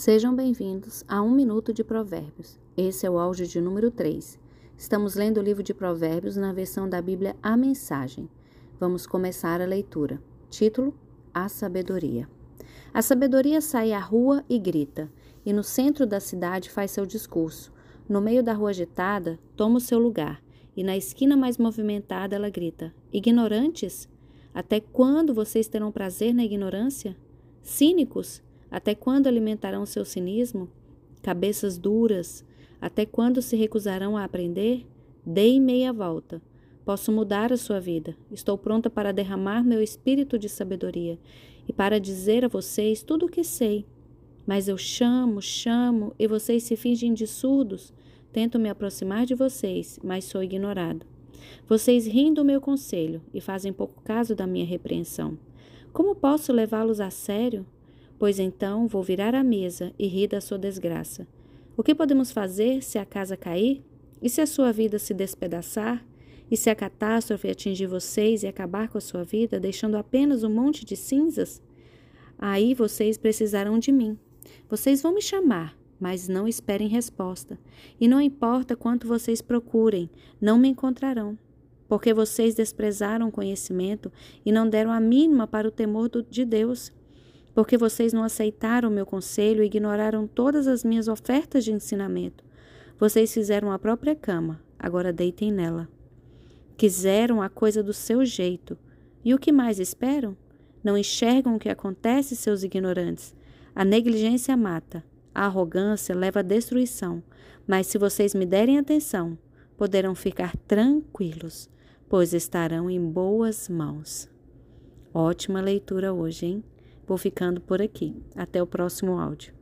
Sejam bem-vindos a Um Minuto de Provérbios. Esse é o áudio de número 3. Estamos lendo o livro de Provérbios na versão da Bíblia A Mensagem. Vamos começar a leitura. Título: A Sabedoria. A sabedoria sai à rua e grita, e no centro da cidade faz seu discurso. No meio da rua agitada, toma o seu lugar, e na esquina mais movimentada ela grita: Ignorantes? Até quando vocês terão prazer na ignorância? Cínicos? Até quando alimentarão seu cinismo? Cabeças duras, até quando se recusarão a aprender? Dei meia volta. Posso mudar a sua vida. Estou pronta para derramar meu espírito de sabedoria e para dizer a vocês tudo o que sei. Mas eu chamo, chamo e vocês se fingem de surdos. Tento me aproximar de vocês, mas sou ignorado. Vocês riem do meu conselho e fazem pouco caso da minha repreensão. Como posso levá-los a sério? Pois então vou virar a mesa e rir da sua desgraça. O que podemos fazer se a casa cair? E se a sua vida se despedaçar? E se a catástrofe atingir vocês e acabar com a sua vida, deixando apenas um monte de cinzas? Aí vocês precisarão de mim. Vocês vão me chamar, mas não esperem resposta. E não importa quanto vocês procurem, não me encontrarão. Porque vocês desprezaram o conhecimento e não deram a mínima para o temor de Deus porque vocês não aceitaram o meu conselho e ignoraram todas as minhas ofertas de ensinamento. Vocês fizeram a própria cama, agora deitem nela. Quiseram a coisa do seu jeito. E o que mais esperam? Não enxergam o que acontece, seus ignorantes. A negligência mata, a arrogância leva à destruição. Mas se vocês me derem atenção, poderão ficar tranquilos, pois estarão em boas mãos. Ótima leitura hoje, hein? Vou ficando por aqui. Até o próximo áudio.